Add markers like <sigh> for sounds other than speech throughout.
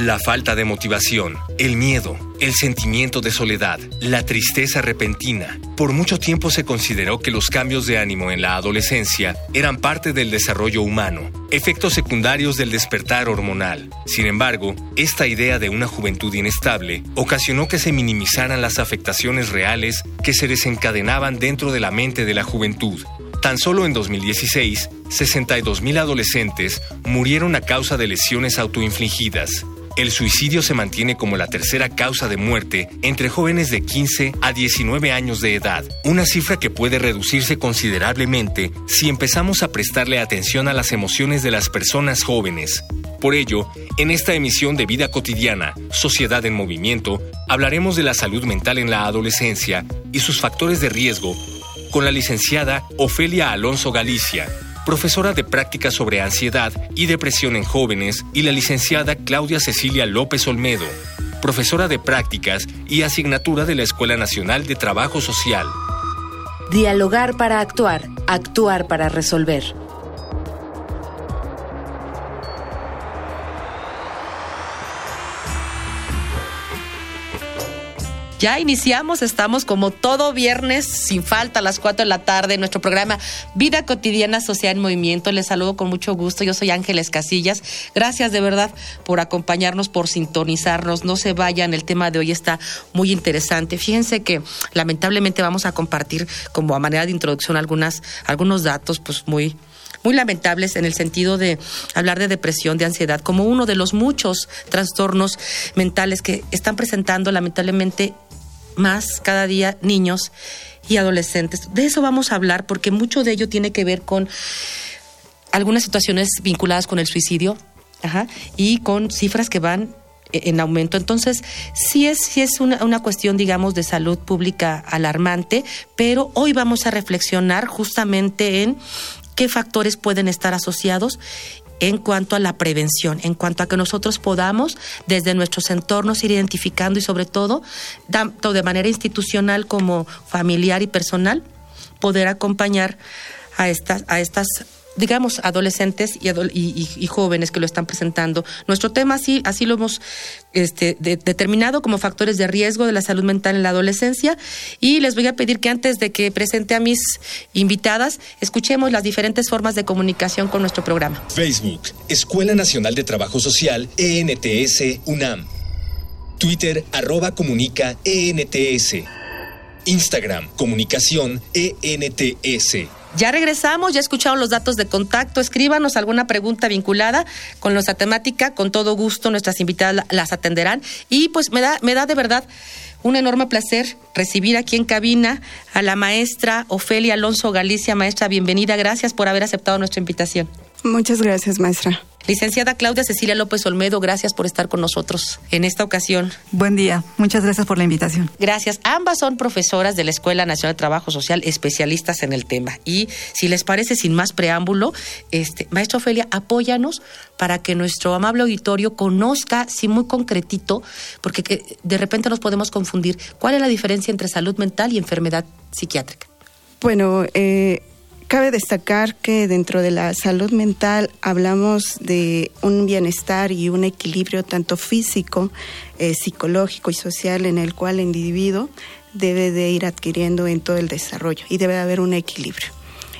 La falta de motivación, el miedo, el sentimiento de soledad, la tristeza repentina. Por mucho tiempo se consideró que los cambios de ánimo en la adolescencia eran parte del desarrollo humano, efectos secundarios del despertar hormonal. Sin embargo, esta idea de una juventud inestable ocasionó que se minimizaran las afectaciones reales que se desencadenaban dentro de la mente de la juventud. Tan solo en 2016, 62.000 adolescentes murieron a causa de lesiones autoinfligidas, el suicidio se mantiene como la tercera causa de muerte entre jóvenes de 15 a 19 años de edad, una cifra que puede reducirse considerablemente si empezamos a prestarle atención a las emociones de las personas jóvenes. Por ello, en esta emisión de Vida Cotidiana, Sociedad en Movimiento, hablaremos de la salud mental en la adolescencia y sus factores de riesgo con la licenciada Ofelia Alonso Galicia, profesora de prácticas sobre ansiedad y depresión en jóvenes, y la licenciada Claudia Cecilia López Olmedo, profesora de prácticas y asignatura de la Escuela Nacional de Trabajo Social. Dialogar para actuar, actuar para resolver. Ya iniciamos, estamos como todo viernes, sin falta, a las 4 de la tarde, en nuestro programa Vida Cotidiana Social en Movimiento. Les saludo con mucho gusto. Yo soy Ángeles Casillas. Gracias de verdad por acompañarnos, por sintonizarnos. No se vayan, el tema de hoy está muy interesante. Fíjense que lamentablemente vamos a compartir como a manera de introducción algunas, algunos datos pues muy, muy lamentables en el sentido de hablar de depresión, de ansiedad, como uno de los muchos trastornos mentales que están presentando lamentablemente más cada día niños y adolescentes. De eso vamos a hablar porque mucho de ello tiene que ver con algunas situaciones vinculadas con el suicidio y con cifras que van en aumento. Entonces, sí es, sí es una, una, cuestión, digamos, de salud pública alarmante, pero hoy vamos a reflexionar justamente en qué factores pueden estar asociados en cuanto a la prevención, en cuanto a que nosotros podamos desde nuestros entornos ir identificando y sobre todo, tanto de manera institucional como familiar y personal, poder acompañar a estas, a estas digamos, adolescentes y, jóvenes que lo están presentando. Nuestro tema así, lo hemos este, determinado como factores de riesgo de la salud mental en la adolescencia y les voy a pedir que antes de que presente a mis invitadas, escuchemos las diferentes formas de comunicación con nuestro programa. Facebook, Escuela Nacional de Trabajo Social, ENTS, UNAM. Twitter, arroba comunica, ENTS. Instagram, comunicación, ENTS. Ya regresamos, ya escucharon los datos de contacto. Escríbanos alguna pregunta vinculada con nuestra temática. Con todo gusto, nuestras invitadas las atenderán. Y pues me da, me da de verdad un enorme placer recibir aquí en cabina a la maestra Ofelia Alonso Galicia. Maestra, bienvenida. Gracias por haber aceptado nuestra invitación. Muchas gracias, maestra. Licenciada Claudia Cecilia López Olmedo, gracias por estar con nosotros en esta ocasión. Buen día, muchas gracias por la invitación. Gracias. Ambas son profesoras de la Escuela Nacional de Trabajo Social, especialistas en el tema. Y si les parece, sin más preámbulo, este, maestra Ofelia, apóyanos para que nuestro amable auditorio conozca, sí, muy concretito, porque de repente nos podemos confundir, cuál es la diferencia entre salud mental y enfermedad psiquiátrica. Bueno, eh, Cabe destacar que dentro de la salud mental hablamos de un bienestar y un equilibrio tanto físico, eh, psicológico y social en el cual el individuo debe de ir adquiriendo en todo el desarrollo y debe haber un equilibrio.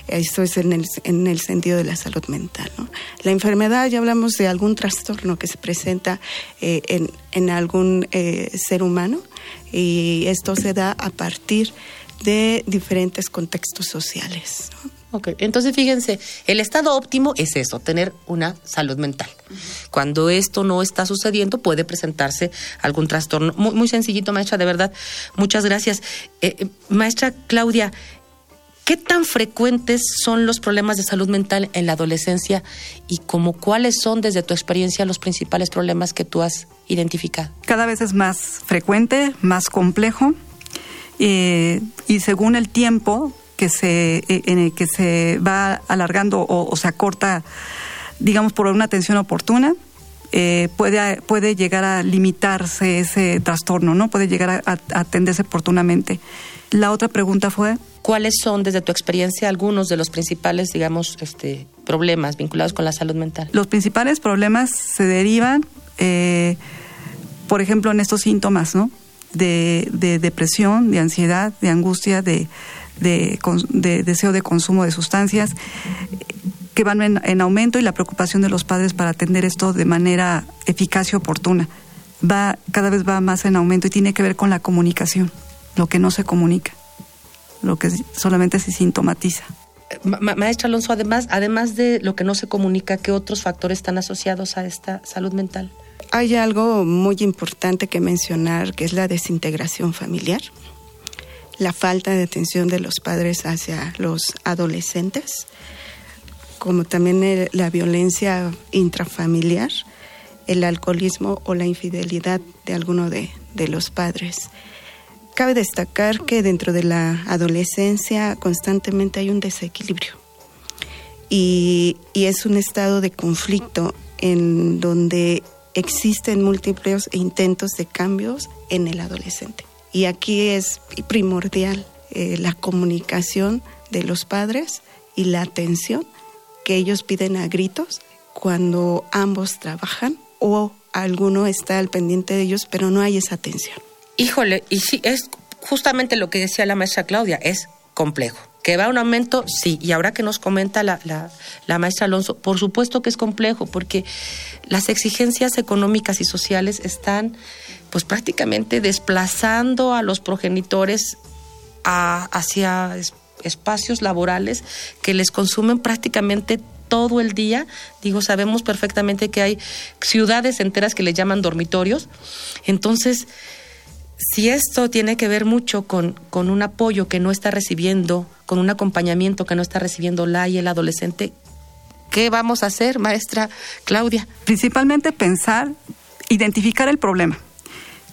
Esto es en el, en el sentido de la salud mental. La enfermedad, ya hablamos de algún trastorno que se presenta eh, en, en, algún eh, ser humano y esto se da a partir de diferentes contextos sociales. Ok, entonces fíjense, el estado óptimo es eso, tener una salud mental. Cuando esto no está sucediendo, puede presentarse algún trastorno. Muy, sencillito, maestra, de verdad. Muchas gracias. Eh, eh, maestra Claudia, ¿Qué tan frecuentes son los problemas de salud mental en la adolescencia y como cuáles son desde tu experiencia los principales problemas que tú has identificado? Cada vez es más frecuente, más complejo eh, y según el tiempo que se, eh, en el que se va alargando o, se acorta, digamos, por una atención oportuna, eh, puede, puede llegar a limitarse ese trastorno, ¿no? Puede llegar a atenderse oportunamente. La otra pregunta fue... ¿Cuáles son, desde tu experiencia, algunos de los principales, digamos, este, problemas vinculados con la salud mental? Los principales problemas se derivan, eh, por ejemplo, en estos síntomas, ¿no? De, depresión, de ansiedad, de angustia, de, deseo de consumo de sustancias que van en, en, aumento y la preocupación de los padres para atender esto de manera eficaz y oportuna. Va, cada vez va más en aumento y tiene que ver con la comunicación lo que no se comunica, lo que solamente se sintomatiza. maestra Alonso, además, además de lo que no se comunica, ¿qué otros factores están asociados a esta salud mental? Hay algo muy importante que mencionar, que es la desintegración familiar, la falta de atención de los padres hacia los adolescentes, como también la violencia intrafamiliar, el alcoholismo o la infidelidad de alguno de, de los padres. Cabe destacar que dentro de la adolescencia constantemente hay un desequilibrio y, es un estado de conflicto en donde existen múltiples intentos de cambios en el adolescente. Y aquí es primordial eh, la comunicación de los padres y la atención que ellos piden a gritos cuando ambos trabajan o alguno está al pendiente de ellos, pero no hay esa atención. Híjole, y sí, es justamente lo que decía la maestra Claudia, es complejo. ¿Que va un aumento? Sí. Y ahora que nos comenta la, la, maestra Alonso, por supuesto que es complejo, porque las exigencias económicas y sociales están pues prácticamente desplazando a los progenitores hacia espacios laborales que les consumen prácticamente todo el día. Digo, sabemos perfectamente que hay ciudades enteras que le llaman dormitorios. Entonces, si esto tiene que ver mucho con, con un apoyo que no está recibiendo, con un acompañamiento que no está recibiendo la y el adolescente, ¿qué vamos a hacer, maestra Claudia? Principalmente pensar, identificar el problema,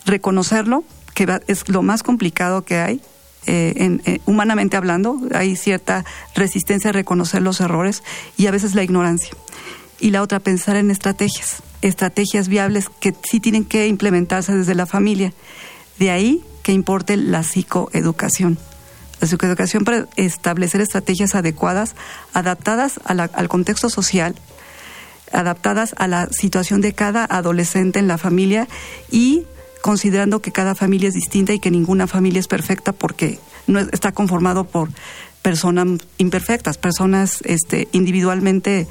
reconocerlo, que es lo más complicado que hay, eh, eh, humanamente hablando, hay cierta resistencia a reconocer los errores y a veces la ignorancia. Y la otra, pensar en estrategias, estrategias viables que sí tienen que implementarse desde la familia de ahí que importe la psicoeducación. La psicoeducación para establecer estrategias adecuadas, adaptadas al contexto social, adaptadas a la situación de cada adolescente en la familia y considerando que cada familia es distinta y que ninguna familia es perfecta porque no está conformado por personas imperfectas, personas este, individualmente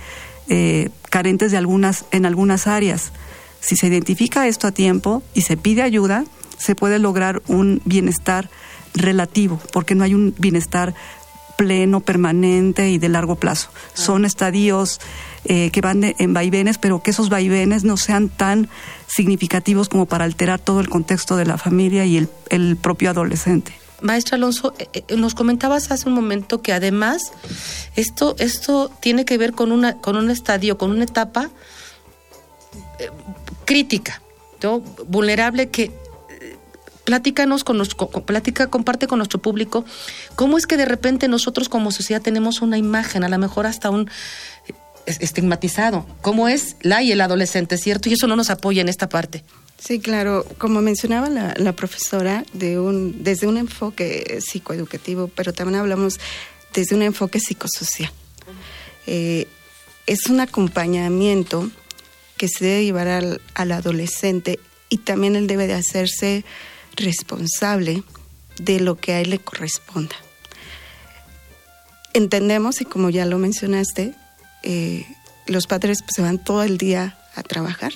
eh, carentes de algunas en algunas áreas. Si se identifica esto a tiempo y se pide ayuda, se puede lograr un bienestar relativo, porque no hay un bienestar pleno, permanente y de largo plazo. Son estadios eh, que van en vaivenes, pero que esos vaivenes no sean tan significativos como para alterar todo el contexto de la familia y el, el propio adolescente. Maestra Alonso, eh, eh, nos comentabas hace un momento que además esto, esto tiene que ver con, una, con un estadio, con una etapa crítica, ¿no? vulnerable que platícanos con nuestro, platica, comparte con nuestro público cómo es que de repente nosotros como sociedad tenemos una imagen, a lo mejor hasta un estigmatizado, cómo es la y el adolescente, ¿cierto? Y eso no nos apoya en esta parte. Sí, claro. Como mencionaba la, profesora, de un, desde un enfoque psicoeducativo, pero también hablamos desde un enfoque psicosocial. Eh, es un acompañamiento que se debe llevar al, al adolescente y también él debe de hacerse responsable de lo que a él le corresponda. Entendemos, y como ya lo mencionaste, eh, los padres pues, se van todo el día a trabajar,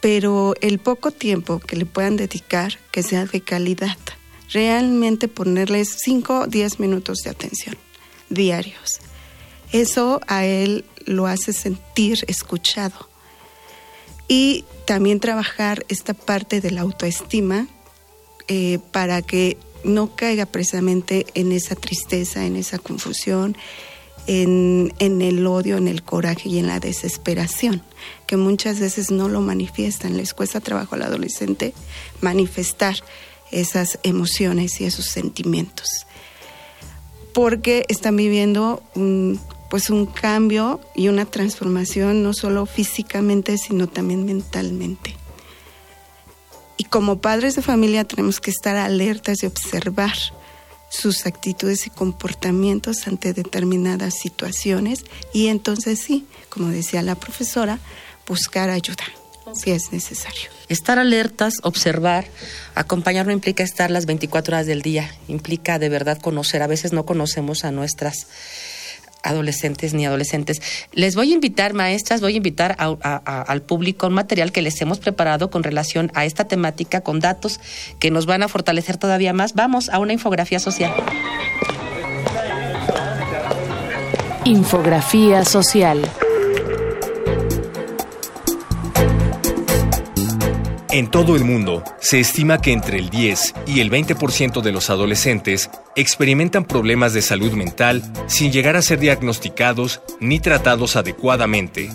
pero el poco tiempo que le puedan dedicar, que sea de calidad, realmente ponerles 5 o 10 minutos de atención diarios. Eso a él lo hace sentir escuchado. Y también trabajar esta parte de la autoestima eh, para que no caiga precisamente en esa tristeza, en esa confusión, en, en, el odio, en el coraje y en la desesperación, que muchas veces no lo manifiestan. Les cuesta trabajo al adolescente manifestar esas emociones y esos sentimientos, porque están viviendo un, pues un cambio y una transformación no solo físicamente, sino también mentalmente. Y como padres de familia tenemos que estar alertas de observar sus actitudes y comportamientos ante determinadas situaciones y entonces sí, como decía la profesora, buscar ayuda si es necesario. Estar alertas, observar, acompañar no implica estar las 24 horas del día, implica de verdad conocer. A veces no conocemos a nuestras adolescentes ni adolescentes. Les voy a invitar, maestras, voy a invitar al público un material que les hemos preparado con relación a esta temática, con datos que nos van a fortalecer todavía más. Vamos a una infografía social. Infografía social. En todo el mundo, se estima que entre el 10 y el 20% de los adolescentes experimentan problemas de salud mental sin llegar a ser diagnosticados ni tratados adecuadamente.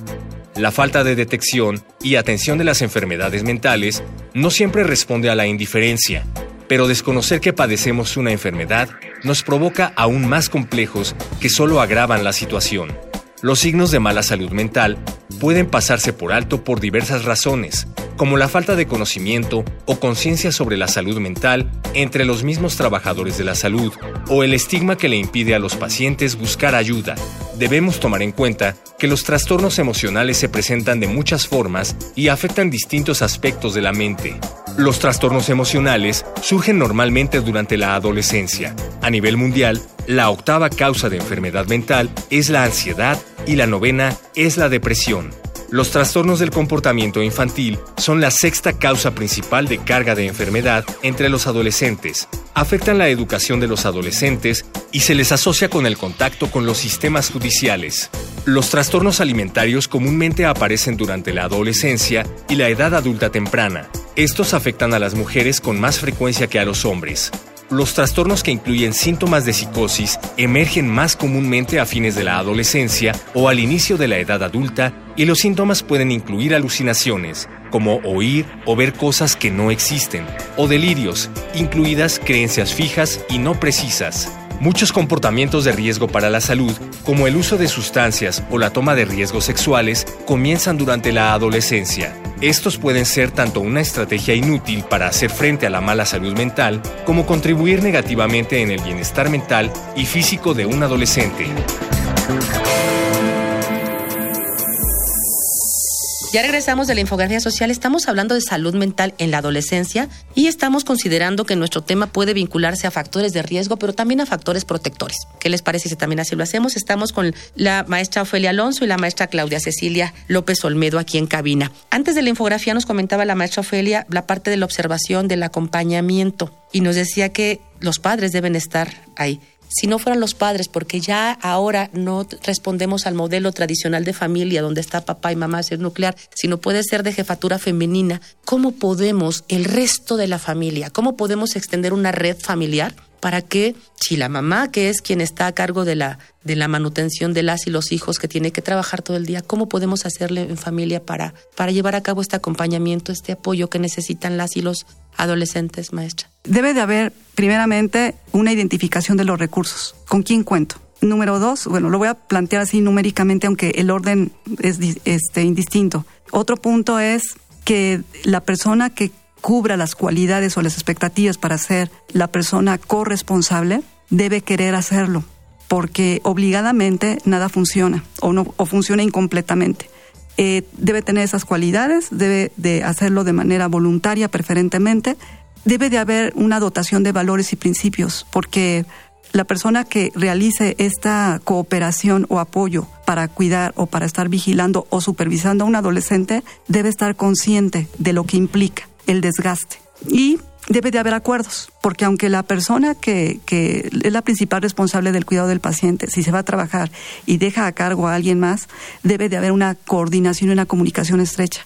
La falta de detección y atención de las enfermedades mentales no siempre responde a la indiferencia, pero desconocer que padecemos una enfermedad nos provoca aún más complejos que solo agravan la situación. Los signos de mala salud mental pueden pasarse por alto por diversas razones, como la falta de conocimiento o conciencia sobre la salud mental entre los mismos trabajadores de la salud o el estigma que le impide a los pacientes buscar ayuda. Debemos tomar en cuenta que los trastornos emocionales se presentan de muchas formas y afectan distintos aspectos de la mente. Los trastornos emocionales surgen normalmente durante la adolescencia. A nivel mundial, la octava causa de enfermedad mental es la ansiedad y la novena es la depresión. Los trastornos del comportamiento infantil son la sexta causa principal de carga de enfermedad entre los adolescentes. Afectan la educación de los adolescentes y se les asocia con el contacto con los sistemas judiciales. Los trastornos alimentarios comúnmente aparecen durante la adolescencia y la edad adulta temprana. Estos afectan a las mujeres con más frecuencia que a los hombres. Los trastornos que incluyen síntomas de psicosis emergen más comúnmente a fines de la adolescencia o al inicio de la edad adulta y los síntomas pueden incluir alucinaciones, como oír o ver cosas que no existen, o delirios, incluidas creencias fijas y no precisas. Muchos comportamientos de riesgo para la salud, como el uso de sustancias o la toma de riesgos sexuales, comienzan durante la adolescencia. Estos pueden ser tanto una estrategia inútil para hacer frente a la mala salud mental, como contribuir negativamente en el bienestar mental y físico de un adolescente. Ya regresamos de la infografía social. Estamos hablando de salud mental en la adolescencia y estamos considerando que nuestro tema puede vincularse a factores de riesgo, pero también a factores protectores. ¿Qué les parece si también así lo hacemos? Estamos con la maestra Ofelia Alonso y la maestra Claudia Cecilia López Olmedo aquí en cabina. Antes de la infografía nos comentaba la maestra Ofelia la parte de la observación, del acompañamiento y nos decía que los padres deben estar ahí si no fueran los padres, porque ya ahora no respondemos al modelo tradicional de familia donde está papá y mamá ser nuclear, sino puede ser de jefatura femenina, ¿cómo podemos el resto de la familia, cómo podemos extender una red familiar para que si la mamá, que es quien está a cargo de la, de la manutención de las y los hijos que tiene que trabajar todo el día, ¿cómo podemos hacerle en familia para, para llevar a cabo este acompañamiento, este apoyo que necesitan las y los adolescentes, maestra? Debe de haber, primeramente, una identificación de los recursos. ¿Con quién cuento? Número dos, bueno, lo voy a plantear así numéricamente, aunque el orden es este, indistinto. Otro punto es que la persona que cubra las cualidades o las expectativas para ser la persona corresponsable, debe querer hacerlo, porque obligadamente nada funciona o, no, o funciona incompletamente. Eh, debe tener esas cualidades, debe de hacerlo de manera voluntaria preferentemente, debe de haber una dotación de valores y principios, porque la persona que realice esta cooperación o apoyo para cuidar o para estar vigilando o supervisando a un adolescente debe estar consciente de lo que implica el desgaste. Y debe de haber acuerdos, porque aunque la persona que, que, es la principal responsable del cuidado del paciente, si se va a trabajar y deja a cargo a alguien más, debe de haber una coordinación y una comunicación estrecha,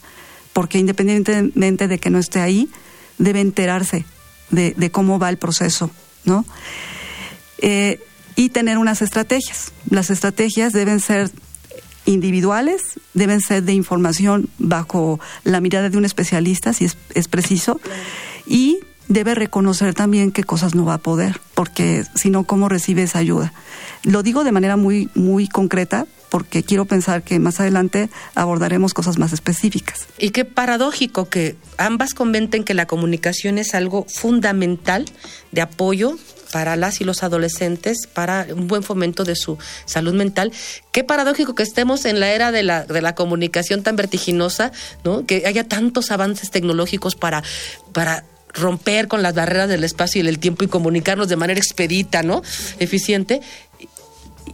porque independientemente de que no esté ahí, debe enterarse de, cómo va el proceso ¿no? Eh, y tener unas estrategias. Las estrategias deben ser individuales, deben ser de información bajo la mirada de un especialista, si es, es preciso, y debe reconocer también qué cosas no va a poder, porque si no, ¿cómo recibe esa ayuda? Lo digo de manera muy, muy concreta, porque quiero pensar que más adelante abordaremos cosas más específicas. Y qué paradójico que ambas comenten que la comunicación es algo fundamental de apoyo para las y los adolescentes, para un buen fomento de su salud mental. Qué paradójico que estemos en la era de la, de la comunicación tan vertiginosa, ¿no? que haya tantos avances tecnológicos para, para romper con las barreras del espacio y del tiempo y comunicarnos de manera expedita, ¿no? Eficiente.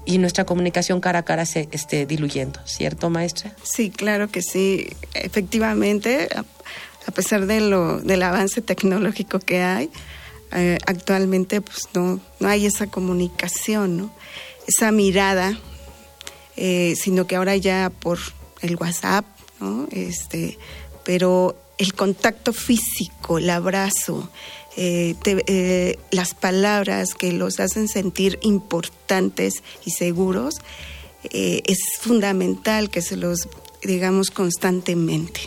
Y nuestra comunicación cara a cara se esté diluyendo, ¿cierto, maestra? Sí, claro que sí. Efectivamente, a pesar de lo, del avance tecnológico que hay, eh, actualmente pues no, no hay esa comunicación, ¿no? esa mirada, eh, sino que ahora ya por el WhatsApp, ¿no? este, pero el contacto físico, el abrazo, eh, las palabras que los hacen sentir importantes y seguros, es fundamental que se los digamos constantemente.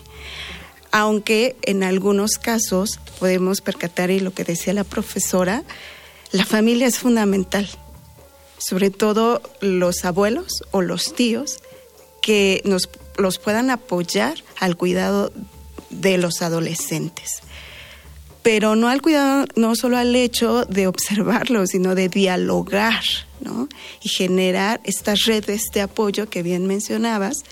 Aunque en algunos casos podemos percatar, y lo que decía la profesora, la familia es fundamental, sobre todo los abuelos o los tíos que nos los puedan apoyar al cuidado de los adolescentes. Pero no al cuidado, no solo al hecho de observarlo, sino de dialogar, ¿no? Y generar estas redes de apoyo que bien mencionabas,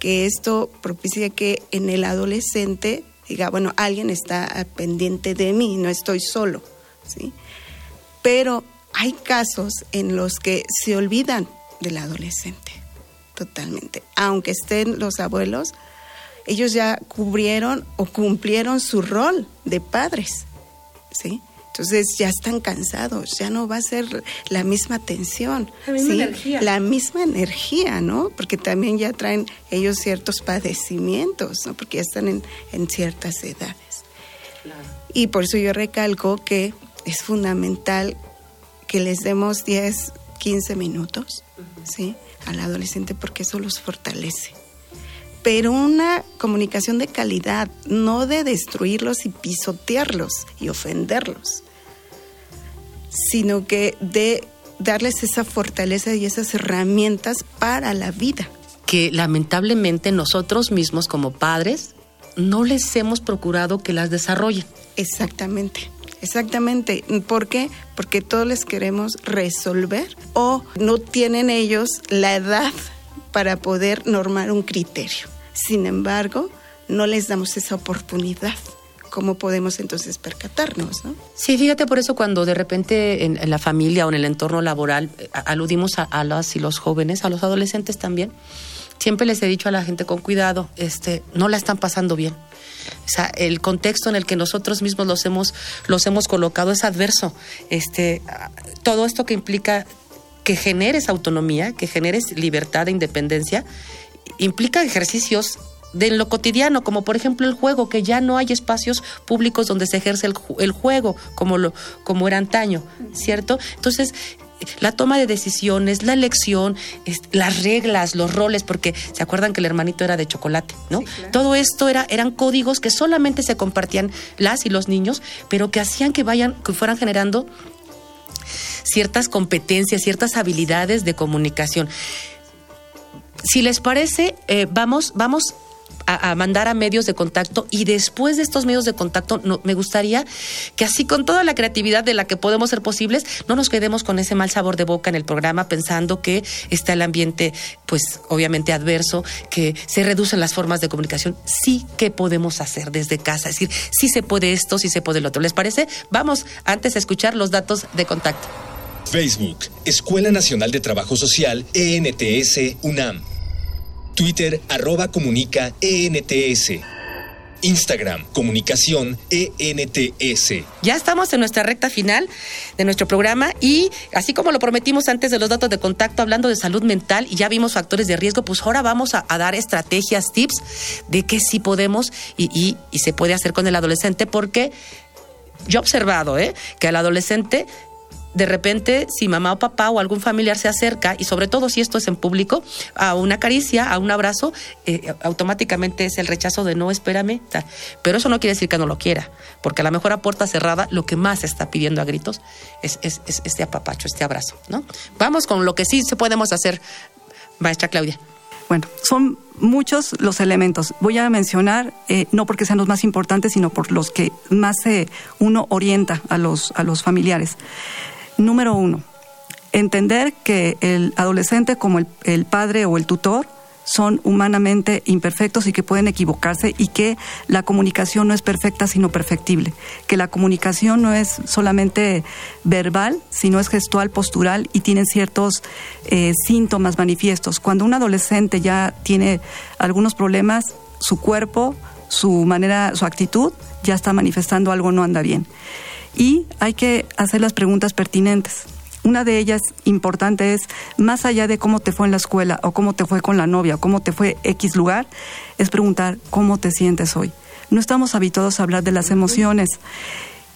que esto propicia que en el adolescente diga, bueno, alguien está pendiente de mí, no estoy solo, ¿sí? Pero hay casos en los que se olvidan del adolescente, totalmente. Aunque estén los abuelos, ellos ya cubrieron o cumplieron su rol de padres, ¿sí? Entonces ya están cansados, ya no va a ser la misma atención. La misma energía. La misma energía, ¿no? Porque también ya traen ellos ciertos padecimientos, ¿no? Porque ya están en, en ciertas edades. Claro. Y por eso yo recalco que es fundamental que les demos 10, 15 minutos, ¿sí? Al adolescente porque eso los fortalece pero una comunicación de calidad, no de destruirlos y pisotearlos y ofenderlos, sino que de darles esa fortaleza y esas herramientas para la vida. Que lamentablemente nosotros mismos como padres no les hemos procurado que las desarrollen. Exactamente. Exactamente. ¿Por qué? Porque todos les queremos resolver o no tienen ellos la edad para poder normar un criterio. Sin embargo, no les damos esa oportunidad. ¿Cómo podemos entonces percatarnos? ¿no? Sí, fíjate por eso cuando de repente en, la familia o en el entorno laboral eh, aludimos a, a las y los jóvenes, a los adolescentes también, siempre les he dicho a la gente con cuidado, este, no la están pasando bien. O sea, el contexto en el que nosotros mismos los hemos, los hemos colocado es adverso. Este, todo esto que implica que generes autonomía, que generes libertad e independencia, implica ejercicios de lo cotidiano, como por ejemplo el juego, que ya no hay espacios públicos donde se ejerce el, el juego como, lo, como era antaño, ¿cierto? Entonces, la toma de decisiones, la elección, las reglas, los roles, porque se acuerdan que el hermanito era de chocolate, ¿no? Todo esto era, eran códigos que solamente se compartían las y los niños, pero que hacían que vayan, que fueran generando ciertas competencias, ciertas habilidades de comunicación. Si les parece, eh, vamos, vamos a, mandar a medios de contacto y después de estos medios de contacto me gustaría que así con toda la creatividad de la que podemos ser posibles, no nos quedemos con ese mal sabor de boca en el programa pensando que está el ambiente pues obviamente adverso, que se reducen las formas de comunicación. Sí que podemos hacer desde casa, es decir, sí se puede esto, sí se puede lo otro. ¿Les parece? Vamos antes a escuchar los datos de contacto. Facebook, Escuela Nacional de Trabajo Social, ENTS, UNAM. Twitter, arroba comunica ENTS. Instagram, comunicación ENTS. Ya estamos en nuestra recta final de nuestro programa y así como lo prometimos antes de los datos de contacto hablando de salud mental y ya vimos factores de riesgo, pues ahora vamos a, dar estrategias, tips de qué sí podemos y, y, se puede hacer con el adolescente porque yo he observado ¿eh? que al adolescente de repente, si mamá o papá o algún familiar se acerca, y sobre todo si esto es en público, a una caricia, a un abrazo, eh, automáticamente es el rechazo de no, espérame. Pero eso no quiere decir que no lo quiera, porque a lo mejor a puerta cerrada lo que más está pidiendo a gritos es, es, es este apapacho, este abrazo. ¿no? Vamos con lo que sí se podemos hacer, maestra Claudia. Bueno, son muchos los elementos. Voy a mencionar, eh, no porque sean los más importantes, sino por los que más uno orienta a los, a los familiares. Número uno, entender que el adolescente como el, padre o el tutor son humanamente imperfectos y que pueden equivocarse y que la comunicación no es perfecta sino perfectible, que la comunicación no es solamente verbal, sino es gestual, postural y tienen ciertos eh, síntomas manifiestos. Cuando un adolescente ya tiene algunos problemas, su cuerpo, su manera, su actitud ya está manifestando algo no anda bien y hay que hacer las preguntas pertinentes. Una de ellas importante es, más allá de cómo te fue en la escuela o cómo te fue con la novia o cómo te fue X lugar, es preguntar cómo te sientes hoy. No estamos habituados a hablar de las emociones.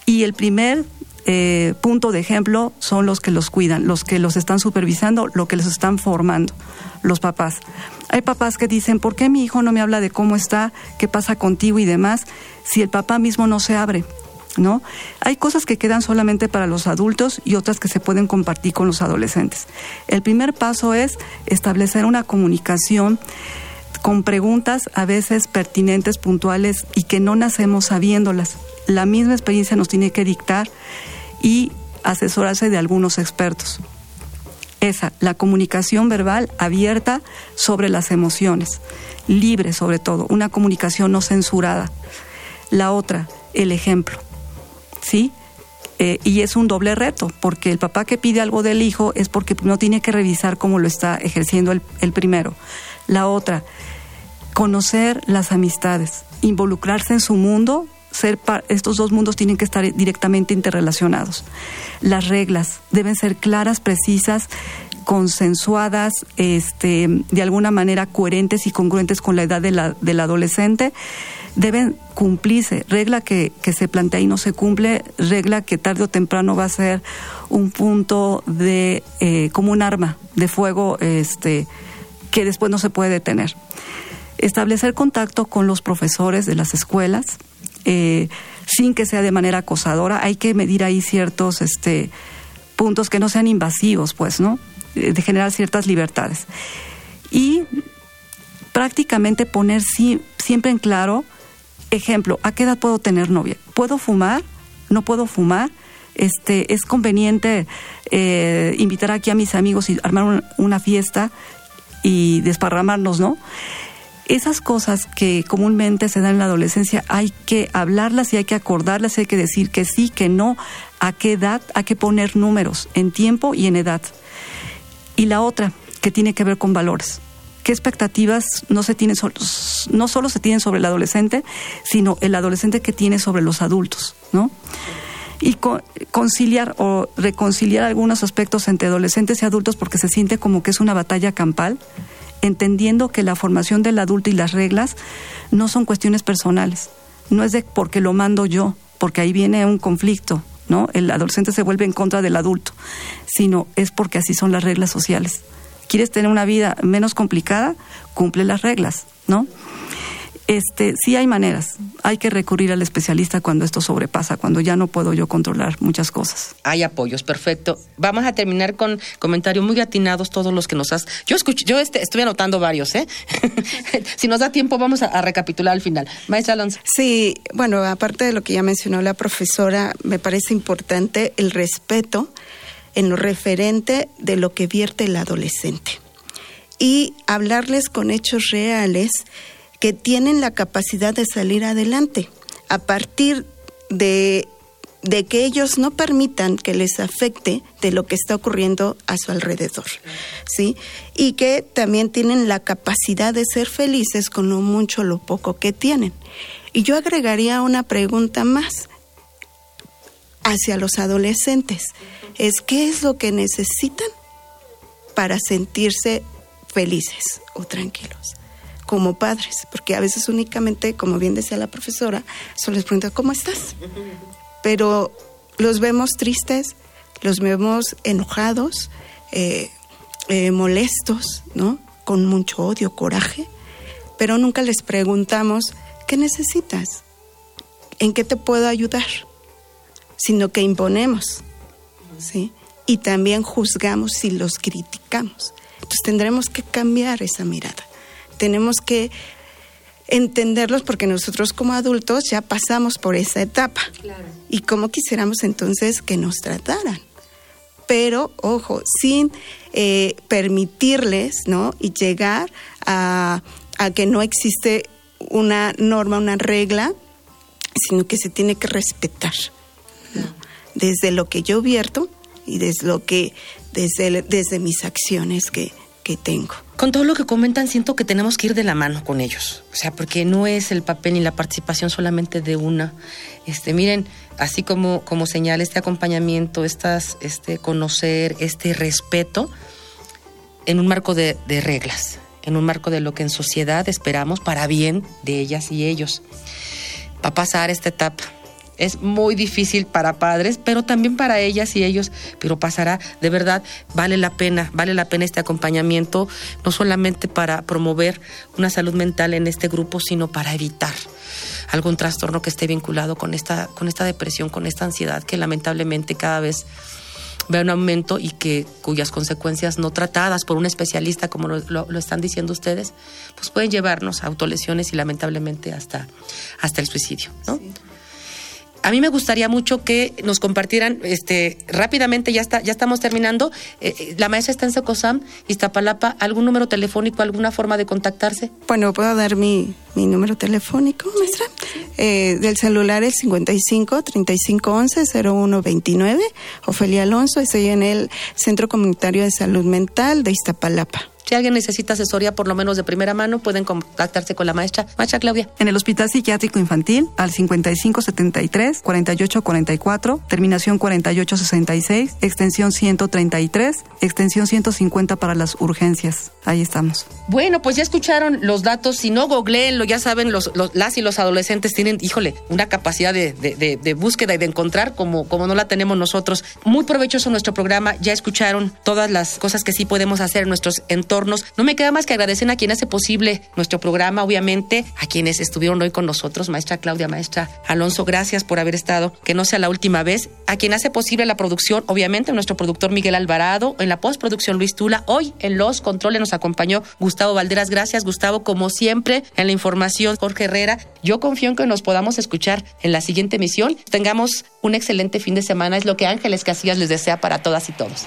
Y el primer eh, punto de ejemplo son los que los cuidan, los que los están supervisando, los que los están formando, los papás. Hay papás que dicen, ¿por qué mi hijo no me habla de cómo está, qué pasa contigo y demás, si el papá mismo no se abre? ¿No? Hay cosas que quedan solamente para los adultos y otras que se pueden compartir con los adolescentes. El primer paso es establecer una comunicación con preguntas a veces pertinentes, puntuales y que no nacemos sabiéndolas. La misma experiencia nos tiene que dictar y asesorarse de algunos expertos. Esa, la comunicación verbal abierta sobre las emociones, libre sobre todo, una comunicación no censurada. La otra, el ejemplo. ¿Sí? Eh, y es un doble reto, porque el papá que pide algo del hijo es porque no tiene que revisar cómo lo está ejerciendo el, primero. La otra, conocer las amistades, involucrarse en su mundo, ser estos dos mundos tienen que estar directamente interrelacionados. Las reglas deben ser claras, precisas, consensuadas, este, de alguna manera coherentes y congruentes con la edad de la, del adolescente deben cumplirse. Regla que, se plantea y no se cumple, regla que tarde o temprano va a ser un punto de, eh, como un arma de fuego este, que después no se puede detener. Establecer contacto con los profesores de las escuelas, eh, sin que sea de manera acosadora, hay que medir ahí ciertos este, puntos que no sean invasivos, pues, ¿no? De generar ciertas libertades. Y prácticamente poner siempre en claro Ejemplo, ¿a qué edad puedo tener novia? ¿Puedo fumar? ¿No puedo fumar? Este, es conveniente eh, invitar aquí a mis amigos y armar una fiesta y desparramarnos, ¿no? Esas cosas que comúnmente se dan en la adolescencia hay que hablarlas y hay que acordarlas hay que decir que sí, que no, a qué edad, hay que poner números en tiempo y en edad. Y la otra, que tiene que ver con valores qué expectativas no se tienen no solo se tienen sobre el adolescente, sino el adolescente que tiene sobre los adultos, ¿no? Y conciliar o reconciliar algunos aspectos entre adolescentes y adultos porque se siente como que es una batalla campal, entendiendo que la formación del adulto y las reglas no son cuestiones personales, no es de porque lo mando yo, porque ahí viene un conflicto, ¿no? El adolescente se vuelve en contra del adulto, sino es porque así son las reglas sociales quieres tener una vida menos complicada, cumple las reglas, ¿no? Este, sí hay maneras. Hay que recurrir al especialista cuando esto sobrepasa, cuando ya no puedo yo controlar muchas cosas. Hay apoyos, perfecto. Vamos a terminar con comentarios muy atinados todos los que nos has. Yo escuché, yo este, estoy anotando varios, ¿eh? <laughs> si nos da tiempo vamos a, a, recapitular al final. Maestra Alonso. Sí, bueno, aparte de lo que ya mencionó la profesora, me parece importante el respeto en lo referente de lo que vierte el adolescente y hablarles con hechos reales que tienen la capacidad de salir adelante a partir de, de, que ellos no permitan que les afecte de lo que está ocurriendo a su alrededor, ¿sí? Y que también tienen la capacidad de ser felices con lo mucho o lo poco que tienen. Y yo agregaría una pregunta más hacia los adolescentes es qué es lo que necesitan para sentirse felices o tranquilos como padres, porque a veces únicamente, como bien decía la profesora, solo les pregunta, ¿cómo estás? Pero los vemos tristes, los vemos enojados, eh, eh, molestos, ¿no? Con mucho odio, coraje, pero nunca les preguntamos, ¿qué necesitas? ¿En qué te puedo ayudar? Sino que imponemos, ¿sí? Y también juzgamos y los criticamos. Entonces tendremos que cambiar esa mirada. Tenemos que entenderlos porque nosotros como adultos ya pasamos por esa etapa. Y cómo quisiéramos entonces que nos trataran. Pero, ojo, sin eh, permitirles, ¿no? Y llegar a, que no existe una norma, una regla, sino que se tiene que respetar. Desde lo que yo vierto y desde lo que, desde, desde mis acciones que, que tengo. Con todo lo que comentan, siento que tenemos que ir de la mano con ellos. O sea, porque no es el papel ni la participación solamente de una. Este, miren, así como, como señala este acompañamiento, estas, este conocer, este respeto, en un marco de, de reglas, en un marco de lo que en sociedad esperamos para bien de ellas y ellos. Va a pasar esta etapa es muy difícil para padres, pero también para ellas y ellos, pero pasará, de verdad, vale la pena, vale la pena este acompañamiento, no solamente para promover una salud mental en este grupo, sino para evitar algún trastorno que esté vinculado con esta, con esta depresión, con esta ansiedad que lamentablemente cada vez ve un aumento y que cuyas consecuencias no tratadas por un especialista, como lo, están diciendo ustedes, pues pueden llevarnos a autolesiones y lamentablemente hasta, hasta el suicidio, ¿no? A mí me gustaría mucho que nos compartieran, este, rápidamente, ya está, ya estamos terminando. Eh, eh, la maestra está en Secosam, Iztapalapa, ¿algún número telefónico, alguna forma de contactarse? Bueno, puedo dar mi, mi número telefónico, maestra. Eh, del celular es 55 35 11 0129. Ofelia Alonso, estoy en el Centro Comunitario de Salud Mental de Iztapalapa. Si alguien necesita asesoría, por lo menos de primera mano, pueden contactarse con la maestra. Maestra Claudia. En el Hospital Psiquiátrico Infantil, al 5573-4844, terminación 4866, extensión 133, extensión 150 para las urgencias. Ahí estamos. Bueno, pues ya escucharon los datos. Si no, googleenlo. Ya saben, los, las y los adolescentes tienen, híjole, una capacidad de, de, búsqueda y de encontrar como, como no la tenemos nosotros. Muy provechoso nuestro programa. Ya escucharon todas las cosas que sí podemos hacer en nuestros no me queda más que agradecer a quien hace posible nuestro programa, obviamente, a quienes estuvieron hoy con nosotros, maestra Claudia, maestra Alonso, gracias por haber estado, que no sea la última vez. A quien hace posible la producción, obviamente, nuestro productor Miguel Alvarado, en la postproducción Luis Tula, hoy en los controles nos acompañó Gustavo Valderas, gracias Gustavo, como siempre, en la información Jorge Herrera. Yo confío en que nos podamos escuchar en la siguiente emisión. Tengamos un excelente fin de semana, es lo que Ángeles Casillas les desea para todas y todos.